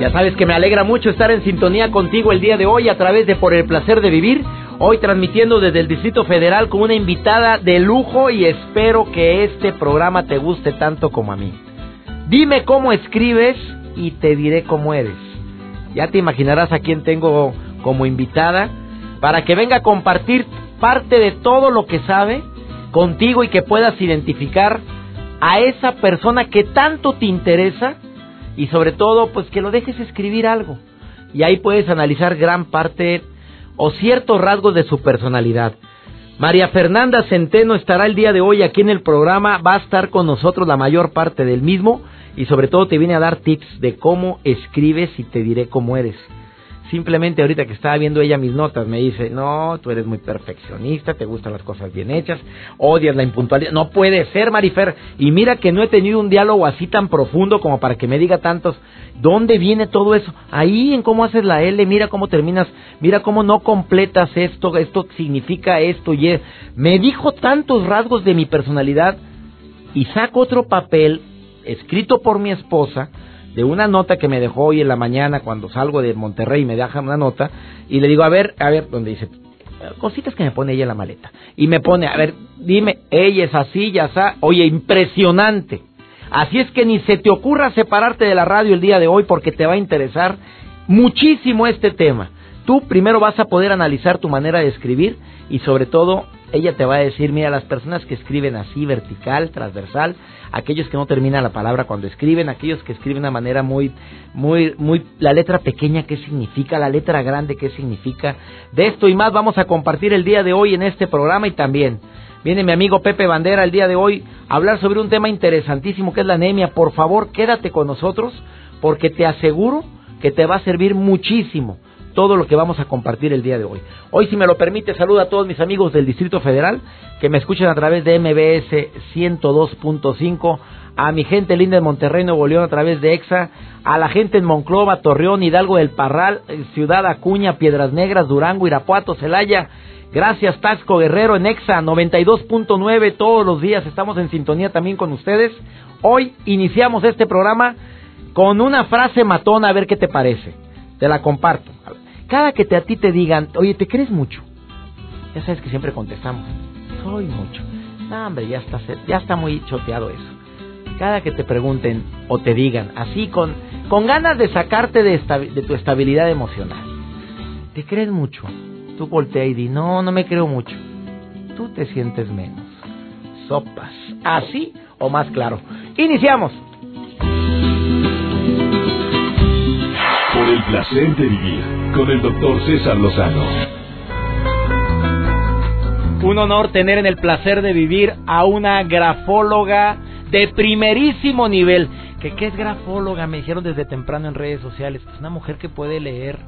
Ya sabes que me alegra mucho estar en sintonía contigo el día de hoy a través de Por el placer de vivir. Hoy transmitiendo desde el Distrito Federal con una invitada de lujo y espero que este programa te guste tanto como a mí. Dime cómo escribes y te diré cómo eres. Ya te imaginarás a quién tengo como invitada para que venga a compartir parte de todo lo que sabe contigo y que puedas identificar a esa persona que tanto te interesa y sobre todo pues que lo dejes escribir algo y ahí puedes analizar gran parte o ciertos rasgos de su personalidad. María Fernanda Centeno estará el día de hoy aquí en el programa, va a estar con nosotros la mayor parte del mismo y sobre todo te viene a dar tips de cómo escribes y te diré cómo eres. Simplemente ahorita que estaba viendo ella mis notas, me dice, no, tú eres muy perfeccionista, te gustan las cosas bien hechas, odias la impuntualidad. No puede ser, Marifer. Y mira que no he tenido un diálogo así tan profundo como para que me diga tantos, ¿dónde viene todo eso? Ahí en cómo haces la L, mira cómo terminas, mira cómo no completas esto, esto significa esto y es. Me dijo tantos rasgos de mi personalidad y saco otro papel escrito por mi esposa de una nota que me dejó hoy en la mañana cuando salgo de Monterrey me deja una nota y le digo, a ver, a ver, donde dice, cositas que me pone ella en la maleta. Y me pone, a ver, dime, ella es así, ya está, oye, impresionante. Así es que ni se te ocurra separarte de la radio el día de hoy porque te va a interesar muchísimo este tema. Tú primero vas a poder analizar tu manera de escribir y sobre todo ella te va a decir, mira, las personas que escriben así, vertical, transversal, aquellos que no terminan la palabra cuando escriben, aquellos que escriben de una manera muy, muy, muy, la letra pequeña, qué significa, la letra grande, qué significa. De esto y más vamos a compartir el día de hoy en este programa y también viene mi amigo Pepe Bandera el día de hoy a hablar sobre un tema interesantísimo que es la anemia. Por favor, quédate con nosotros porque te aseguro que te va a servir muchísimo todo lo que vamos a compartir el día de hoy. Hoy, si me lo permite, saludo a todos mis amigos del Distrito Federal que me escuchan a través de MBS 102.5, a mi gente linda en Monterrey, Nuevo León a través de EXA, a la gente en Monclova, Torreón, Hidalgo del Parral, Ciudad Acuña, Piedras Negras, Durango, Irapuato, Celaya. Gracias Tasco Guerrero en EXA 92.9 todos los días. Estamos en sintonía también con ustedes. Hoy iniciamos este programa con una frase matona, a ver qué te parece. Te la comparto. Cada que te, a ti te digan, oye, ¿te crees mucho? Ya sabes que siempre contestamos, soy mucho. No, hombre, ya está, ya está muy choteado eso. Cada que te pregunten o te digan, así con, con ganas de sacarte de, de tu estabilidad emocional, ¿te crees mucho? Tú voltea y di, no, no me creo mucho. Tú te sientes menos. Sopas. Así o más claro. Iniciamos. El placer de vivir con el doctor César Lozano. Un honor tener en el placer de vivir a una grafóloga de primerísimo nivel. ¿Qué, ¿Qué es grafóloga? Me dijeron desde temprano en redes sociales. Es una mujer que puede leer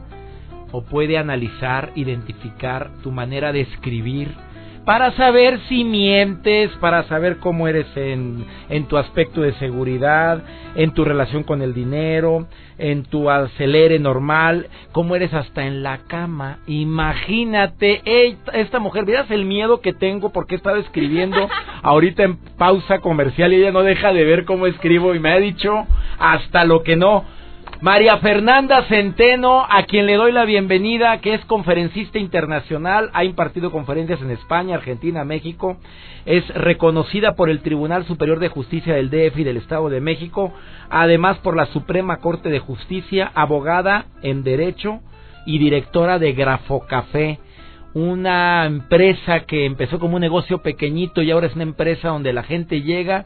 o puede analizar, identificar tu manera de escribir para saber si mientes, para saber cómo eres en, en tu aspecto de seguridad, en tu relación con el dinero, en tu acelere normal, cómo eres hasta en la cama. Imagínate, esta mujer, ¿vieras el miedo que tengo porque he estado escribiendo ahorita en pausa comercial y ella no deja de ver cómo escribo y me ha dicho hasta lo que no. María Fernanda Centeno, a quien le doy la bienvenida, que es conferencista internacional, ha impartido conferencias en España, Argentina, México, es reconocida por el Tribunal Superior de Justicia del DF y del Estado de México, además por la Suprema Corte de Justicia, abogada en Derecho y directora de Grafocafé, una empresa que empezó como un negocio pequeñito y ahora es una empresa donde la gente llega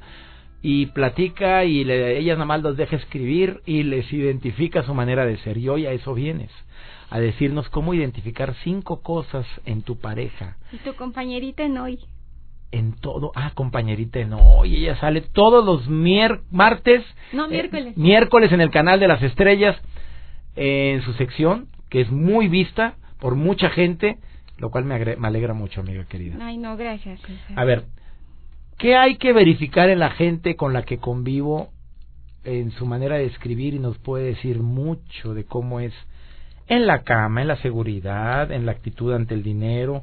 y platica y le, ella nada más los deja escribir y les identifica su manera de ser. Y hoy a eso vienes, a decirnos cómo identificar cinco cosas en tu pareja. Y tu compañerita en hoy. en todo. Ah, compañerita, no. Y ella sale todos los mier martes. No, miércoles. miércoles en el canal de las estrellas, en su sección, que es muy vista por mucha gente, lo cual me, me alegra mucho, amiga querida. Ay, no, gracias. A ver, ¿qué hay que verificar en la gente con la que convivo en su manera de escribir y nos puede decir mucho de cómo es en la cama, en la seguridad, en la actitud ante el dinero,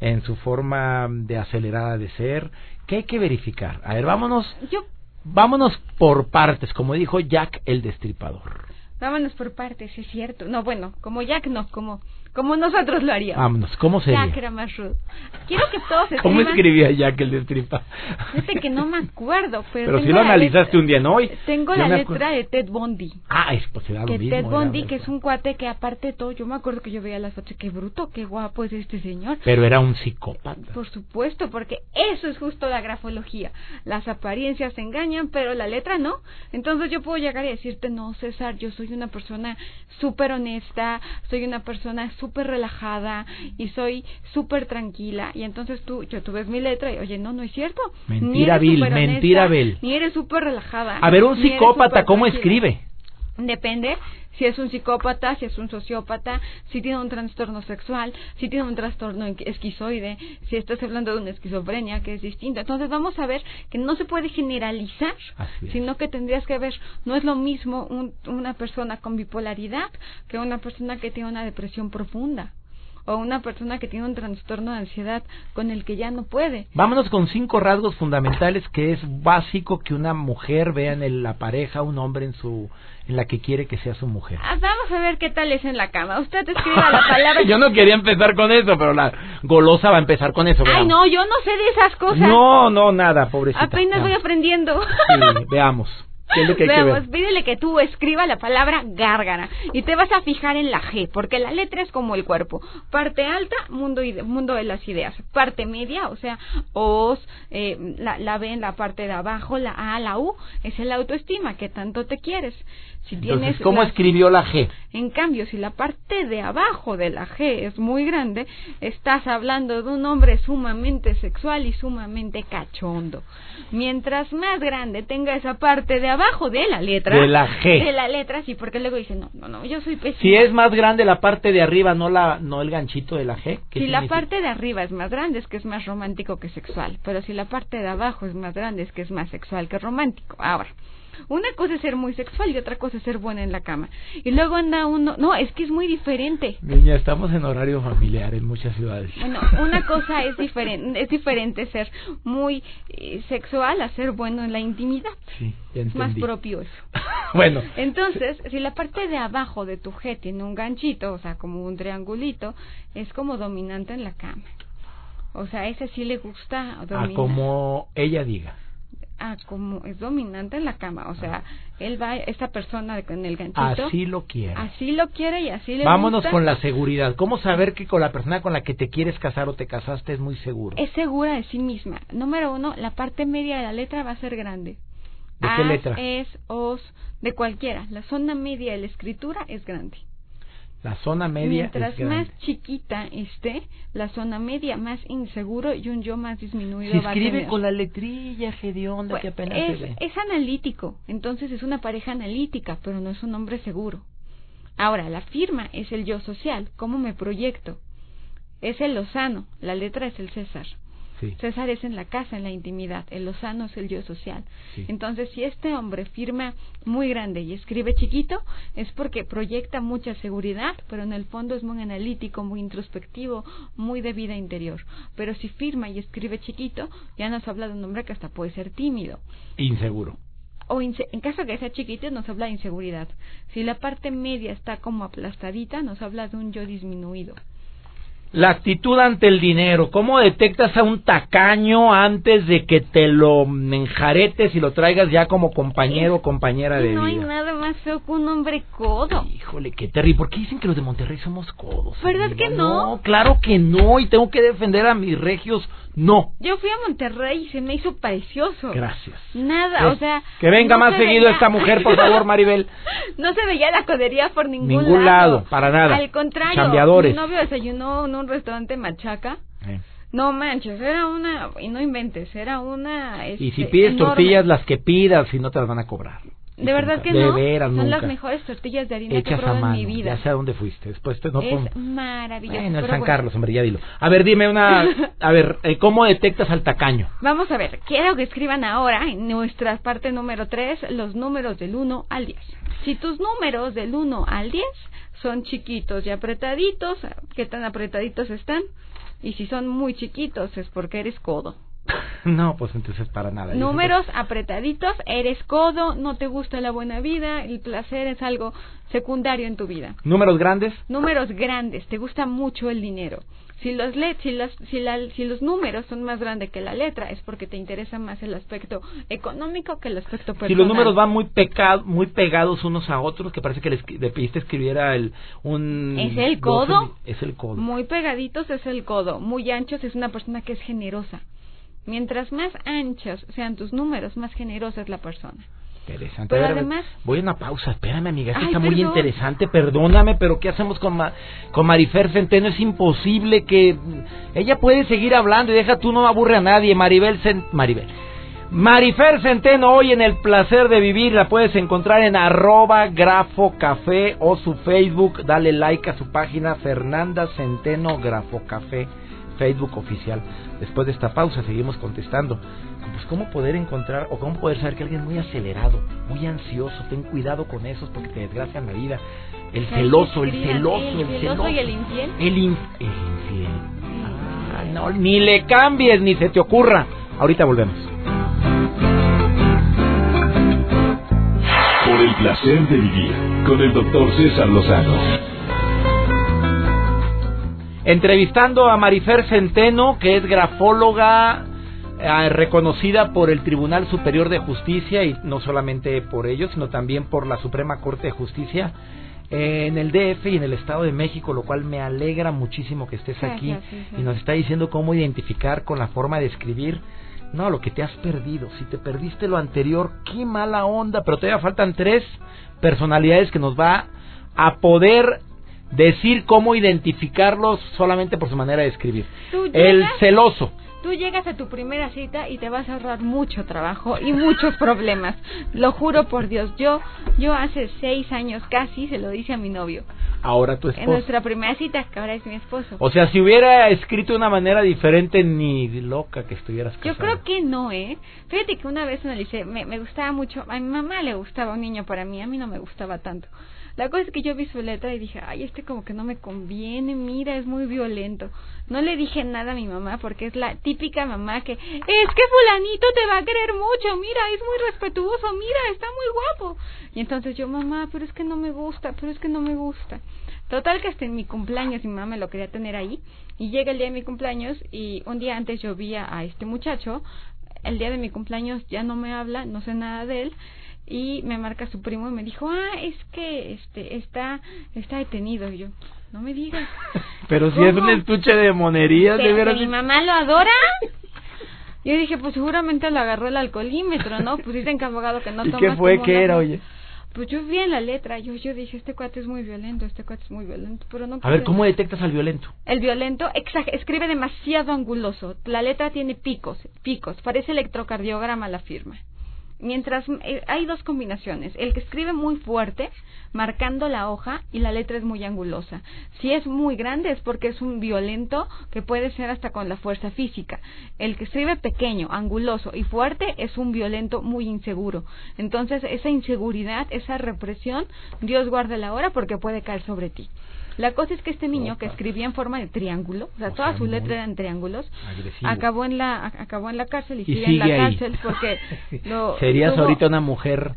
en su forma de acelerada de ser. ¿Qué hay que verificar? A ver, vámonos. Yo... Vámonos por partes, como dijo Jack el Destripador. Vámonos por partes, es cierto. No, bueno, como Jack no, como como nosotros lo haríamos. Vámonos, ¿cómo sería? Jack era más rudo. Quiero que todos escriban... ¿Cómo escribía Jack el destripa? Fíjate que no me acuerdo, pero... Pero si lo analizaste un día, ¿no? Hoy, tengo la letra de Ted Bundy. Ah, es pues era que lo mismo. Ted Bundy, que es un cuate que aparte de todo, yo me acuerdo que yo veía las fotos, qué bruto, qué guapo es este señor. Pero era un psicópata. Por supuesto, porque eso es justo la grafología. Las apariencias engañan, pero la letra no. Entonces yo puedo llegar y decirte, no, César, yo soy una persona súper honesta, soy una persona súper relajada, y soy súper tranquila. Y entonces tú, yo tú ves mi letra y, oye, no, no es cierto. Mentira vil, mentira vil. Ni eres súper relajada. A ver, un psicópata, ¿cómo escribe? Depende si es un psicópata, si es un sociópata, si tiene un trastorno sexual, si tiene un trastorno esquizoide, si estás hablando de una esquizofrenia que es distinta. Entonces vamos a ver que no se puede generalizar, sino que tendrías que ver, no es lo mismo una persona con bipolaridad que una persona que tiene una depresión profunda o una persona que tiene un trastorno de ansiedad con el que ya no puede. Vámonos con cinco rasgos fundamentales que es básico que una mujer vea en la pareja, un hombre en su en la que quiere que sea su mujer. Ah, vamos a ver qué tal es en la cama. Usted escriba la palabra. yo no quería empezar con eso, pero la golosa va a empezar con eso. Ay, no, yo no sé de esas cosas. No, no, nada, pobrecita. Apenas voy aprendiendo. Sí, veamos. Veamos, pídele que tú escriba la palabra gárgara y te vas a fijar en la G, porque la letra es como el cuerpo. Parte alta, mundo, mundo de las ideas. Parte media, o sea, os, eh, la, la B en la parte de abajo, la A, la U, es el autoestima, que tanto te quieres. Si ¿cómo escribió la G? En cambio, si la parte de abajo de la G es muy grande, estás hablando de un hombre sumamente sexual y sumamente cachondo. Mientras más grande tenga esa parte de abajo de la letra, de la G, de la letra, sí, porque luego dicen, no, no, no, yo soy pésimo. Si es más grande la parte de arriba, no la no el ganchito de la G. Si la parte de arriba es más grande, es que es más romántico que sexual, pero si la parte de abajo es más grande, es que es más sexual que romántico. Ahora, una cosa es ser muy sexual y otra cosa es ser buena en la cama. Y luego anda uno, no, es que es muy diferente. Niña, estamos en horario familiar en muchas ciudades. Bueno, una cosa es diferente, es diferente ser muy eh, sexual a ser bueno en la intimidad. Sí, ya más propio eso. bueno. Entonces, si la parte de abajo de tu G tiene un ganchito, o sea, como un triangulito, es como dominante en la cama. O sea, ese sí le gusta dominar. A como ella diga ah, como es dominante en la cama, o sea, él va, esta persona con el ganchito. Así lo quiere. Así lo quiere y así le Vámonos con la seguridad. ¿Cómo saber que con la persona con la que te quieres casar o te casaste es muy seguro? Es segura de sí misma. Número uno, la parte media de la letra va a ser grande. ¿De qué letra? Es, os, de cualquiera. La zona media de la escritura es grande. La zona media Mientras más chiquita esté, la zona media más inseguro y un yo más disminuido se escribe con la letrilla hedionda que apenas es, se ve. Es analítico, entonces es una pareja analítica, pero no es un hombre seguro. Ahora, la firma es el yo social, cómo me proyecto. Es el Lozano, la letra es el César. César es en la casa, en la intimidad. El Lozano es el yo social. Entonces, si este hombre firma muy grande y escribe chiquito, es porque proyecta mucha seguridad, pero en el fondo es muy analítico, muy introspectivo, muy de vida interior. Pero si firma y escribe chiquito, ya nos habla de un hombre que hasta puede ser tímido. Inseguro o en caso que sea chiquito nos habla de inseguridad. Si la parte media está como aplastadita, nos habla de un yo disminuido. La actitud ante el dinero. ¿Cómo detectas a un tacaño antes de que te lo enjaretes y lo traigas ya como compañero o compañera de no vida? No hay nada más feo que un hombre codo. Híjole, qué terrible. ¿Por qué dicen que los de Monterrey somos codos? ¿Verdad que no? No, claro que no. Y tengo que defender a mis regios no. Yo fui a Monterrey y se me hizo precioso. Gracias. Nada, o sea. Que venga más seguido esta mujer, por favor, Maribel. no se veía la codería por ningún, ningún lado. para nada. Al contrario. Chambeadores. Mi novio desayunó en un restaurante machaca. No manches, era una, y no inventes, era una... y si este, pides enorme. tortillas, las que pidas, si no te las van a cobrar. De verdad que de no, veras, son nunca. las mejores tortillas de harina que he Hechas a probado mano, en mi vida. ya sé a dónde fuiste. Después te, no es pon- maravilloso. Bueno, el San bueno. Carlos, hombre, ya dilo. A ver, dime una... A ver, eh, ¿cómo detectas al tacaño? Vamos a ver, quiero que escriban ahora en nuestra parte número 3 los números del 1 al 10. Si tus números del 1 al 10 son chiquitos y apretaditos, ¿qué tan apretaditos están? Y si son muy chiquitos es porque eres codo. No, pues entonces para nada. Números apretaditos, eres codo, no te gusta la buena vida, el placer es algo secundario en tu vida. ¿Números grandes? Números grandes, te gusta mucho el dinero. Si los, le- si, las- si, la- si los números son más grandes que la letra, es porque te interesa más el aspecto económico que el aspecto personal. Si los números van muy peca- muy pegados unos a otros, que parece que le, pediste escribiera el, un... ¿Es el 12 codo? Es el codo. Muy pegaditos es el codo, muy anchos es una persona que es generosa. Mientras más anchos sean tus números, más generosa es la persona. Interesante. Pero ver, además- Voy a una pausa, espérame, amiga. Esto está muy interesante. Perdóname, pero ¿qué hacemos con, Ma- con Marifer Centeno? Es imposible que. Ella puede seguir hablando y deja tú, no aburre a nadie. Maribel Maribel. Marifer Centeno, hoy en El Placer de Vivir, la puedes encontrar en arroba grafo café o su Facebook. Dale like a su página Fernanda Centeno Grafo Café, Facebook oficial. Después de esta pausa seguimos contestando. Pues cómo poder encontrar o cómo poder saber que alguien es muy acelerado, muy ansioso. Ten cuidado con esos porque te desgracian la vida. El celoso, el celoso, el el celoso y el infiel. El, in- el infiel. Ah, no, ni le cambies, ni se te ocurra. Ahorita volvemos. Por el placer de vivir con el doctor César Lozano. Entrevistando a Marifer Centeno, que es grafóloga eh, reconocida por el Tribunal Superior de Justicia y no solamente por ello, sino también por la Suprema Corte de Justicia eh, en el DF y en el Estado de México, lo cual me alegra muchísimo que estés aquí Gracias, sí, sí. y nos está diciendo cómo identificar con la forma de escribir. No, lo que te has perdido. Si te perdiste lo anterior, qué mala onda. Pero todavía faltan tres personalidades que nos va a poder decir cómo identificarlos solamente por su manera de escribir. El celoso. Tú llegas a tu primera cita y te vas a ahorrar mucho trabajo y muchos problemas. Lo juro por Dios. Yo, yo hace seis años casi se lo dije a mi novio. Ahora tu En esposo. nuestra primera cita, que ahora es mi esposo. O sea, si hubiera escrito de una manera diferente, ni loca que estuvieras Yo casada. creo que no, ¿eh? Fíjate que una vez analicé, me, me gustaba mucho, a mi mamá le gustaba un niño para mí, a mí no me gustaba tanto. La cosa es que yo vi su letra y dije, ay, este como que no me conviene, mira, es muy violento. No le dije nada a mi mamá porque es la típica mamá que, es que fulanito te va a querer mucho, mira, es muy respetuoso, mira, está muy guapo. Y entonces yo, mamá, pero es que no me gusta, pero es que no me gusta. Total que hasta en mi cumpleaños mi mamá me lo quería tener ahí y llega el día de mi cumpleaños y un día antes yo vi a, este muchacho, el día de mi cumpleaños ya no me habla, no sé nada de él y me marca su primo y me dijo, "Ah, es que este está está detenido." Y yo, "No me digas." Pero si es un estuche de monerías, ¿Que, de veras. mi mamá lo adora? Yo dije, pues seguramente lo agarró el alcoholímetro, ¿no? Pues dicen que abogado que no ¿Y qué fue? ¿Qué una- era, oye? Pues yo vi en la letra, yo yo dije, este cuate es muy violento, este cuate es muy violento, pero no A ver, ¿cómo detectas al violento? el violento escribe demasiado anguloso. La letra tiene picos, picos. Parece electrocardiograma la firma. Mientras eh, hay dos combinaciones. El que escribe muy fuerte, marcando la hoja, y la letra es muy angulosa. Si es muy grande es porque es un violento que puede ser hasta con la fuerza física. El que escribe pequeño, anguloso y fuerte es un violento muy inseguro. Entonces esa inseguridad, esa represión, Dios guarde la hora porque puede caer sobre ti. La cosa es que este niño que escribía en forma de triángulo, o sea, O toda sea, su letra eran triángulos, agresivo. acabó en la acabó en la cárcel y, Y sigue, en la ahí. cárcel porque lo Serías tuvo- ahorita una mujer,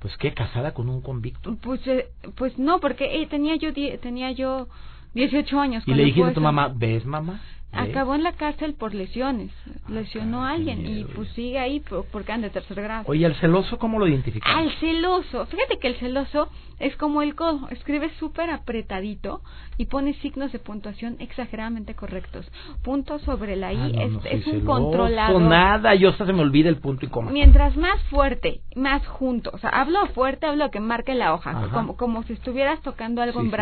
pues qué, casada con un convicto. pues eh, pues no, porque eh, tenía yo die- tenía yo 18 años Y le dijiste a tu mamá, ¿ves, mamá? ¿Ves? Acabó en la cárcel por lesiones, lesionó a alguien y pues sigue ahí por- porque anda de tercer grado. Oye, ¿al celoso cómo lo identificamos? Al celoso, fíjate que el celoso es como el codo, escribe súper apretadito y pone signos de puntuación exageradamente correctos. Punto sobre la I Ah, no, es, no soy es un celoso, controlador. nada, yo hasta se me olvida el punto y coma. Mientras más fuerte, más junto, o sea, hablo fuerte, hablo que marque la hoja, Ajá. como, como si estuvieras tocando algo Sí, en sí.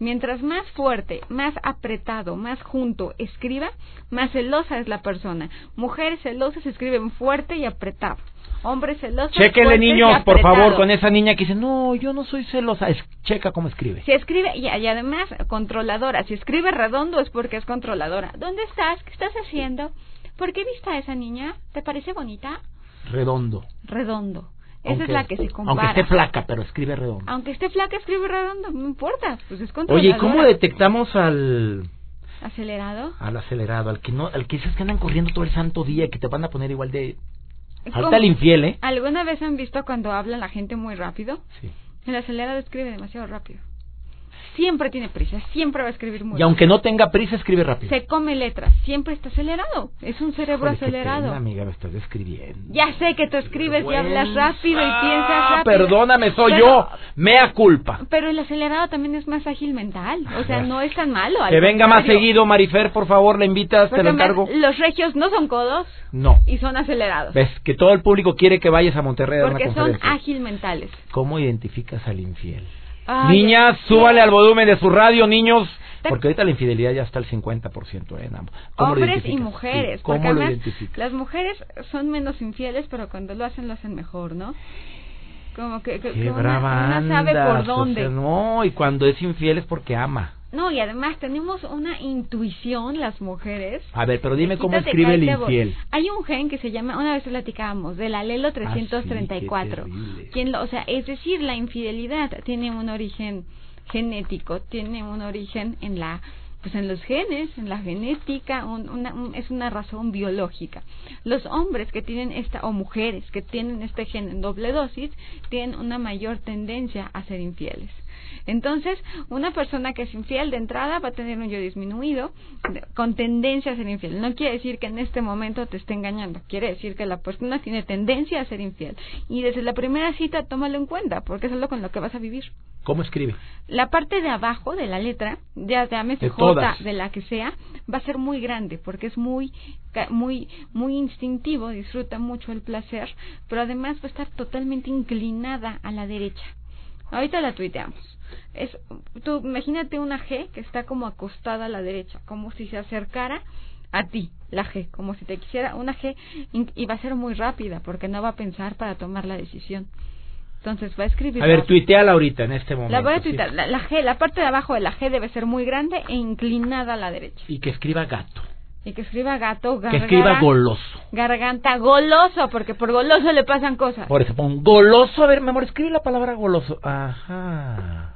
Mientras más fuerte, más apretado, más junto escriba, más celosa es la persona. Mujeres celosas escriben fuerte y apretado. Hombres celosos. Y niños, por favor, con esa niña que dice, no, yo no soy celosa. Es, checa cómo escribe. Si escribe, y, y además controladora, si escribe redondo es porque es controladora. ¿Dónde estás? ¿Qué estás haciendo? ¿Por qué viste a esa niña? ¿Te parece bonita? Redondo. Redondo. Esa Aunque- es la que se compara. Aunque esté flaca, pero escribe redondo. Aunque esté flaca, escribe redondo, no importa, pues es. Oye, ¿y cómo detectamos al, ¿Acelerado? al acelerado? Al que no, al que dices que andan corriendo todo el santo día y que te van a poner igual de... Falta el infiel, ¿eh? ¿Alguna vez han visto cuando habla la gente muy rápido? Sí. El acelerado escribe demasiado rápido. Siempre tiene prisa, siempre va a escribir muy Y aunque no tenga prisa, escribe rápido. Se come letras, siempre está acelerado. Es un cerebro qué acelerado. pena, amiga, me estás describiendo. Ya sé que tú escribes y hablas rápido y piensas rápido. Perdóname, soy Pero- yo. Mea culpa. Pero el acelerado también es más ágil mental. O sea, no es tan malo. al Que venga más seguido, Marifer, por favor, la invitas, te Porque lo encargo. los regios no son codos No. y son acelerados. Ves que todo el público quiere que vayas a Monterrey a dar Porque una son ágil mentales. ¿Cómo identificas al infiel? Ay, Niñas, ya- súbale al volumen de su radio, niños. Porque ahorita la infidelidad ya está al 50% en ambos. ¿Cómo lo Hombres y mujeres. Sí, porque ¿Cómo lo además identificas? Las mujeres son menos infieles, pero cuando lo hacen, lo hacen mejor, ¿no? Como que, que- Qué una, brava una sabe andas, por o dónde. sea, no, y cuando es infiel es porque ama. No, y además tenemos una intuición las mujeres. A ver, pero dime cómo escribe el infiel. Hay un gen que se llama, una vez platicábamos, del alelo Ah, sí, 334. qué terrible. Quien lo, o sea, es decir, la infidelidad tiene un origen genético, tiene un origen en la pues en los genes, en la genética, un- una- un- es una razón biológica. Los hombres que tienen esta, o mujeres que tienen este gen en doble dosis, tienen una mayor tendencia a ser infieles. Entonces, una persona que es infiel de entrada va a tener un yo disminuido con tendencia a ser infiel. No quiere decir que en este momento te esté engañando, quiere decir que la persona tiene tendencia a ser infiel. Y desde la primera cita tómalo en cuenta, porque es lo con lo que vas a vivir. ¿Cómo escribe? La parte de abajo de la letra, ya llámese De J, todas. de la que sea, va a ser muy grande porque es muy muy muy instintivo, disfruta mucho el placer, pero además va a estar totalmente inclinada a la derecha. Ahorita la tuiteamos. Es tú imagínate una G que está como acostada a la derecha, como si se acercara a ti, la G, como si te quisiera una G y va a ser muy rápida porque no va a pensar para tomar la decisión. Entonces va a escribir A ver, tuiteala ahorita en este momento. La voy a sí. tuitar. La, la G, la parte de abajo de la G debe ser muy grande e inclinada a la derecha. Y que escriba gato. Y que escriba gato, Que gargara, escriba goloso. garganta, goloso, porque por goloso le pasan cosas. Por eso, pon goloso. A ver, mi amor, escribe la palabra goloso. Ajá.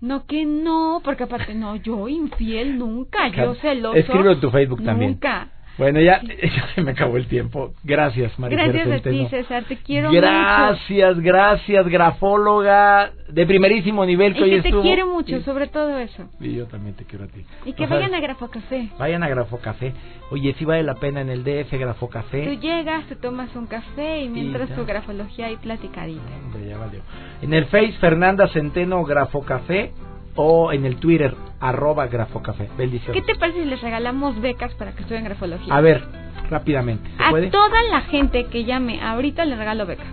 No que no, porque aparte no, yo infiel nunca, yo celoso. Escríbelo en tu Facebook también. Nunca. Bueno, ya, ya se me acabó el tiempo. Gracias, María Gracias a Centeno. ti, César, te quiero mucho. Gracias, gracias, grafóloga de primerísimo nivel que Y hoy que te estuvo. quiero mucho, Y- sobre todo eso. Y yo también te quiero a ti. Y que O vayan a Grafo Café. Vayan a Grafocafé. Oye, sí vale la pena en el DF Tú Grafocafé. llegas, te tomas un café y mientras ya. tu grafología ahí platicadita. Hombre, ya valió. En el Face Fernanda Centeno Grafocafé o en el Twitter arroba Grafocafé. ¿Qué Bendiciones. te parece si les regalamos becas para que estudien grafología? A ver, rápidamente. ¿Se A puede? toda la gente que llame ahorita le regalo beca.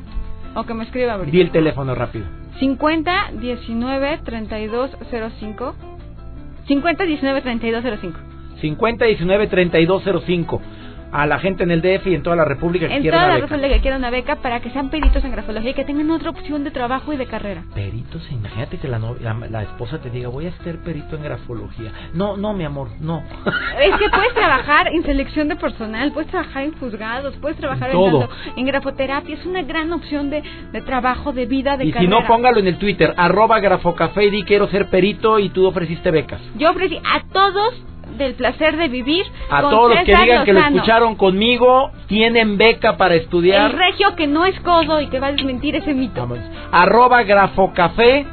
O que me escriba ahorita. Di el teléfono rápido. 50 19 32 05. 50 19 32 05. 50 19 32 05. A la gente en el DF y en toda la República que En quiera toda una la beca. República que quiera una beca para que sean peritos en grafología y que tengan otra opción de trabajo y de carrera. Peritos, imagínate que la, no- la, la esposa te diga, voy a ser perito en grafología. No, no, mi amor, no. Es que puedes trabajar en selección de personal, puedes trabajar en juzgados, puedes trabajar en, Todo. en grafoterapia. Es una gran opción de, de trabajo, de vida, de y carrera. si no, póngalo en el Twitter, arroba grafocafé y di quiero ser perito y tú ofreciste becas. Yo ofrecí a todos del placer de vivir. A con todos los que digan que lo escucharon conmigo, tienen beca para estudiar. El regio que no es codo y que va a desmentir ese mito. Vamos. Arroba grafocafé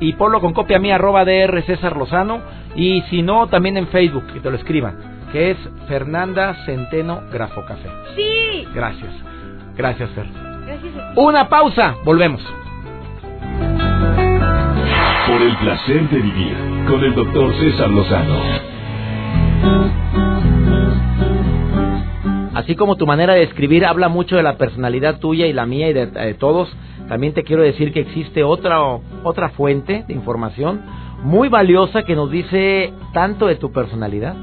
y ponlo con copia mía, arroba DR César Lozano. Y si no, también en Facebook, que te lo escriban, que es Fernanda Centeno Grafocafé. Sí. Gracias. Gracias, Fer. Gracias a ti. Una pausa, volvemos. Por el placer de vivir con el doctor César Lozano. Así como tu manera de escribir habla mucho de la personalidad tuya y la mía y de, todos, también te quiero decir que existe otra, otra fuente de información, muy valiosa que nos dice tanto de tu personalidad.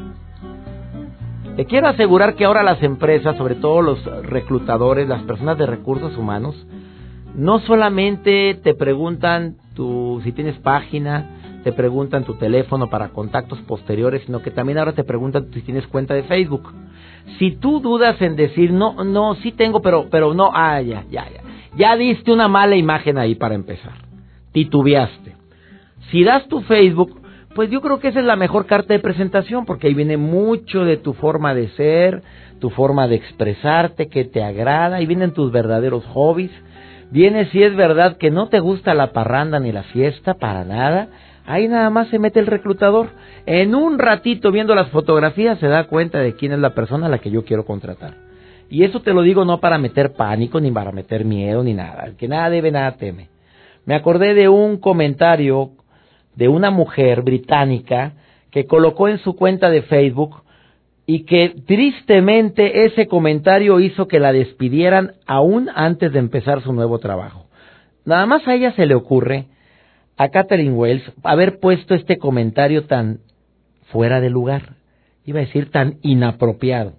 Te quiero asegurar que ahora las empresas, sobre todo los reclutadores, las personas de recursos humanos, no solamente te preguntan tu, si tienes página, te preguntan tu teléfono para contactos posteriores, sino que también ahora te preguntan si tienes cuenta de Facebook. Si tú dudas en decir, no, no, sí tengo, pero, pero no, ah, ya, ya, ya. Ya diste una mala imagen ahí para empezar. Titubeaste. Si das tu Facebook, pues yo creo que esa es la mejor carta de presentación, porque ahí viene mucho de tu forma de ser, tu forma de expresarte, que te agrada, ahí vienen tus verdaderos hobbies. Viene si es verdad que no te gusta la parranda ni la fiesta, para nada. Ahí nada más se mete el reclutador. En un ratito viendo las fotografías se da cuenta de quién es la persona a la que yo quiero contratar. Y eso te lo digo no para meter pánico, ni para meter miedo, ni nada. El que nada debe, nada teme. Me acordé de un comentario de una mujer británica que colocó en su cuenta de Facebook y que tristemente ese comentario hizo que la despidieran aún antes de empezar su nuevo trabajo. Nada más a ella se le ocurre, a Catherine Wells, haber puesto este comentario tan fuera de lugar, iba a decir tan inapropiado.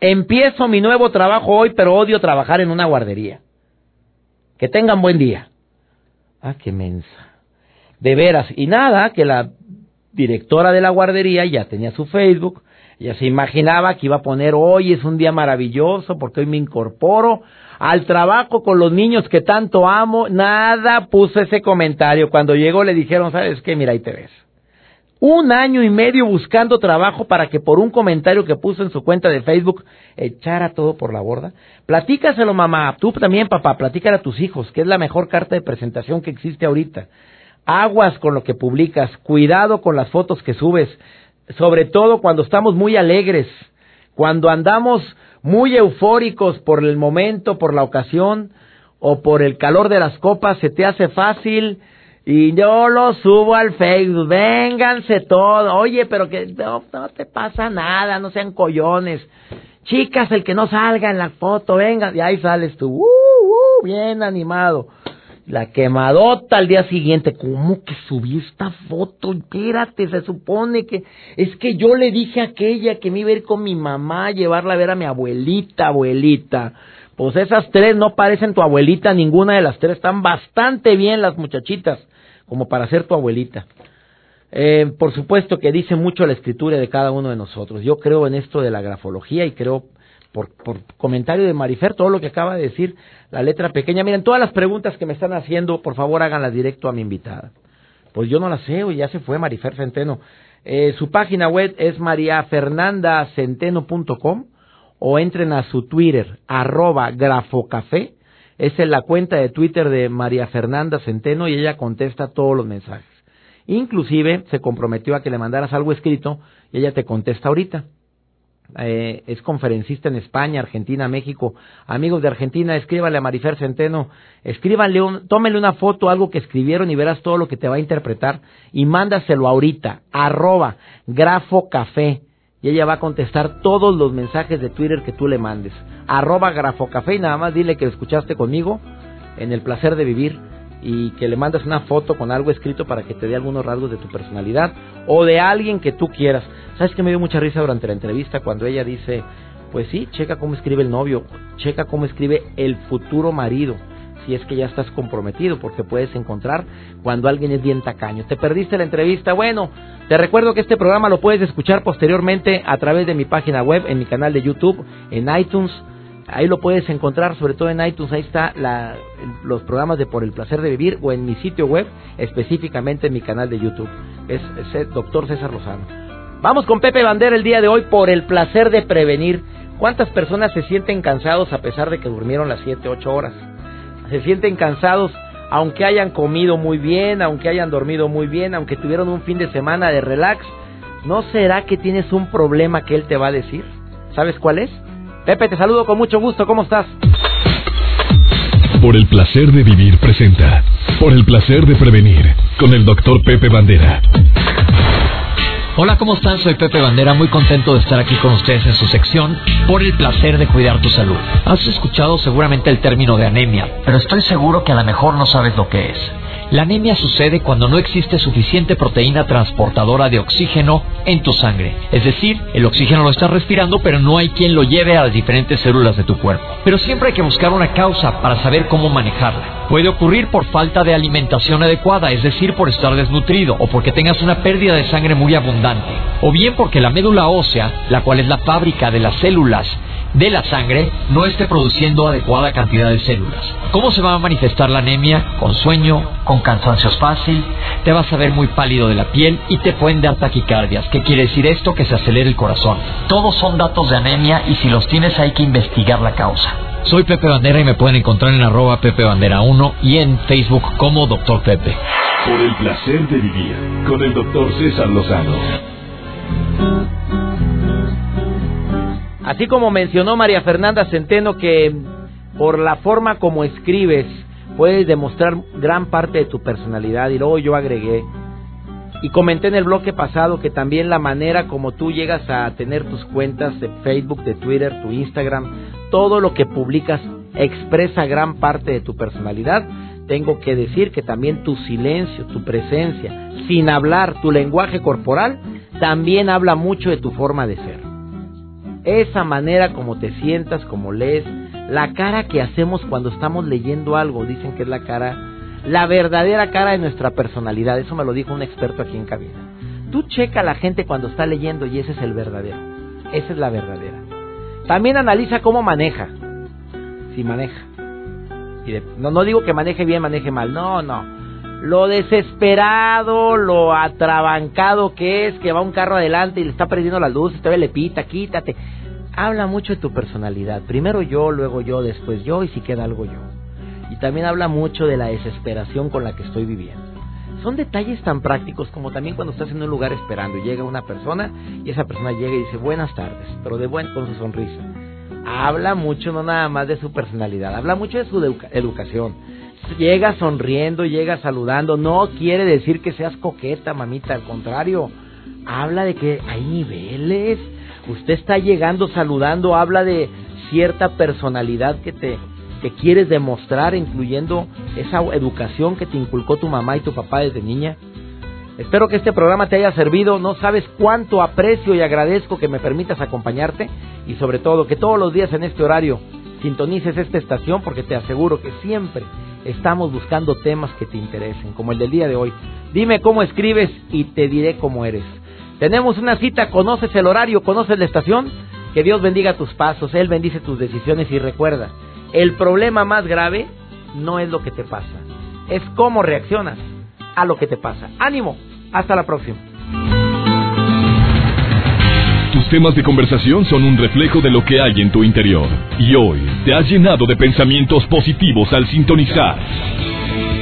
Empiezo mi nuevo trabajo hoy, pero odio trabajar en una guardería. Que tengan buen día. Ah, qué mensa. De veras. Y nada, que la directora de la guardería ya tenía su Facebook, ya se imaginaba que iba a poner hoy es un día maravilloso porque hoy me incorporo al trabajo con los niños que tanto amo. Nada puso ese comentario. Cuando llegó le dijeron, ¿sabes qué? Mira, ahí te ves. Un año y medio buscando trabajo para que por un comentario que puso en su cuenta de Facebook echara todo por la borda. Platícaselo, mamá. Tú también, papá. Platícale a tus hijos, que es la mejor carta de presentación que existe ahorita. Aguas con lo que publicas. Cuidado con las fotos que subes. Sobre todo cuando estamos muy alegres. Cuando andamos muy eufóricos por el momento, por la ocasión o por el calor de las copas, se te hace fácil y yo lo subo al Facebook, vénganse todos, oye, pero que no, te pasa nada, no sean collones. Chicas, el que no salga en la foto, vengan, y ahí sales tú, uh, uh, bien animado. La quemadota al día siguiente, ¿cómo que subí esta foto? Espérate, se supone que es que yo le dije a aquella que me iba a ir con mi mamá, llevarla a ver a mi abuelita, abuelita. Pues esas tres no parecen tu abuelita, ninguna de las tres, están bastante bien las muchachitas como para ser tu abuelita. Eh, por supuesto que dice mucho la escritura de cada uno de nosotros. Yo creo en esto de la grafología y creo, por, comentario de Marifer, todo lo que acaba de decir, la letra pequeña. Miren, todas las preguntas que me están haciendo, por favor háganlas directo a mi invitada. Pues yo no las sé, ya se fue Marifer Centeno. Eh, su página web es mariafernandacenteno.com o entren a su Twitter, arroba grafocafé es la cuenta de Twitter de María Fernanda Centeno y ella contesta todos los mensajes. Inclusive se comprometió a que le mandaras algo escrito y ella te contesta ahorita. Eh, es conferencista en España, Argentina, México. Amigos de Argentina, escríbale a Marifer Centeno, escríbanle, un, una foto, algo que escribieron y verás todo lo que te va a interpretar y mándaselo ahorita, arroba, grafo café y ella va a contestar todos los mensajes de Twitter que tú le mandes. Arroba Grafocafé y nada más dile que lo escuchaste conmigo en el placer de vivir y que le mandas una foto con algo escrito para que te dé algunos rasgos de tu personalidad o de alguien que tú quieras. ¿Sabes que me dio mucha risa durante la entrevista cuando ella dice, pues sí, checa cómo escribe el novio, checa cómo escribe el futuro marido? si es que ya estás comprometido, porque puedes encontrar cuando alguien es bien tacaño. ¿Te perdiste la entrevista? Bueno, te recuerdo que este programa lo puedes escuchar posteriormente a través de mi página web, en mi canal de YouTube, en iTunes. Ahí lo puedes encontrar, sobre todo en iTunes, ahí está los programas de Por el Placer de Vivir o en mi sitio web, específicamente en mi canal de YouTube. Es, es Doctor César Lozano. Vamos con Pepe Bandera el día de hoy por el placer de prevenir. ¿Cuántas personas se sienten cansados a pesar de que durmieron las 7, 8 horas? se sienten cansados aunque hayan comido muy bien, aunque hayan dormido muy bien, aunque tuvieron un fin de semana de relax. ¿No será que tienes un problema que él te va a decir? ¿Sabes cuál es? Pepe, te saludo con mucho gusto. ¿Cómo estás? Por el placer de vivir presenta. Por el placer de prevenir. Con el doctor Pepe Bandera. Hola, ¿cómo están? Soy Pepe Bandera, muy contento de estar aquí con ustedes en su sección por el placer de cuidar tu salud. Has escuchado seguramente el término de anemia, pero estoy seguro que a lo mejor no sabes lo que es. La anemia sucede cuando no existe suficiente proteína transportadora de oxígeno en tu sangre. Es decir, el oxígeno lo estás respirando, pero no hay quien lo lleve a las diferentes células de tu cuerpo. Pero siempre hay que buscar una causa para saber cómo manejarla. Puede ocurrir por falta de alimentación adecuada, es decir, por estar desnutrido o porque tengas una pérdida de sangre muy abundante. O bien porque la médula ósea, la cual es la fábrica de las células de la sangre, no esté produciendo adecuada cantidad de células. ¿Cómo se va a manifestar la anemia? Con sueño, con cansancio fácil, te vas a ver muy pálido de la piel y te pueden dar taquicardias. ¿Qué quiere decir esto? Que se acelere el corazón. Todos son datos de anemia y si los tienes hay que investigar la causa. Soy Pepe Bandera y me pueden encontrar en arroba Pepe Bandera 1 y en Facebook como Doctor Pepe. Por el placer de vivir con el Doctor César Lozano. Así como mencionó María Fernanda Centeno que por la forma como escribes puedes demostrar gran parte de tu personalidad y luego yo agregué y comenté en el bloque pasado que también la manera como tú llegas a tener tus cuentas de Facebook, de Twitter, tu Instagram, todo lo que publicas expresa gran parte de tu personalidad. Tengo que decir que también tu silencio, tu presencia, sin hablar, tu lenguaje corporal, también habla mucho de tu forma de ser. Esa manera como te sientas, como lees, la cara que hacemos cuando estamos leyendo algo, dicen que es la cara, la verdadera cara de nuestra personalidad. Eso me lo dijo un experto aquí en cabina. Tú checa a la gente cuando está leyendo y ese es el verdadero. Esa es la verdadera. También analiza cómo maneja. Si maneja. No, no digo que maneje bien, maneje mal. No, no. Lo desesperado, lo atrabancado que es, que va un carro adelante y le está perdiendo las luces, ve, le pita, quítate habla mucho de tu personalidad. Primero yo, luego yo, después yo y si queda algo yo. Y también habla mucho de la desesperación con la que estoy viviendo. Son detalles tan prácticos como también cuando estás en un lugar esperando y llega una persona y esa persona llega y dice buenas tardes, pero de buen con su sonrisa. Habla mucho no nada más de su personalidad, habla mucho de su educación. Llega sonriendo, llega saludando, no quiere decir que seas coqueta, mamita, al contrario, habla de que hay niveles, usted está llegando saludando, habla de cierta personalidad que te que quieres demostrar, incluyendo esa educación que te inculcó tu mamá y tu papá desde niña. Espero que este programa te haya servido. No sabes cuánto aprecio y agradezco que me permitas acompañarte y sobre todo que todos los días en este horario sintonices esta estación porque te aseguro que siempre estamos buscando temas que te interesen, como el del día de hoy. Dime cómo escribes y te diré cómo eres. Tenemos una cita, conoces el horario, conoces la estación. Que Dios bendiga tus pasos, Él bendice tus decisiones y recuerda, el problema más grave no es lo que te pasa, es cómo reaccionas a lo que te pasa. Ánimo, hasta la próxima. Tus temas de conversación son un reflejo de lo que hay en tu interior. Y hoy te has llenado de pensamientos positivos al sintonizar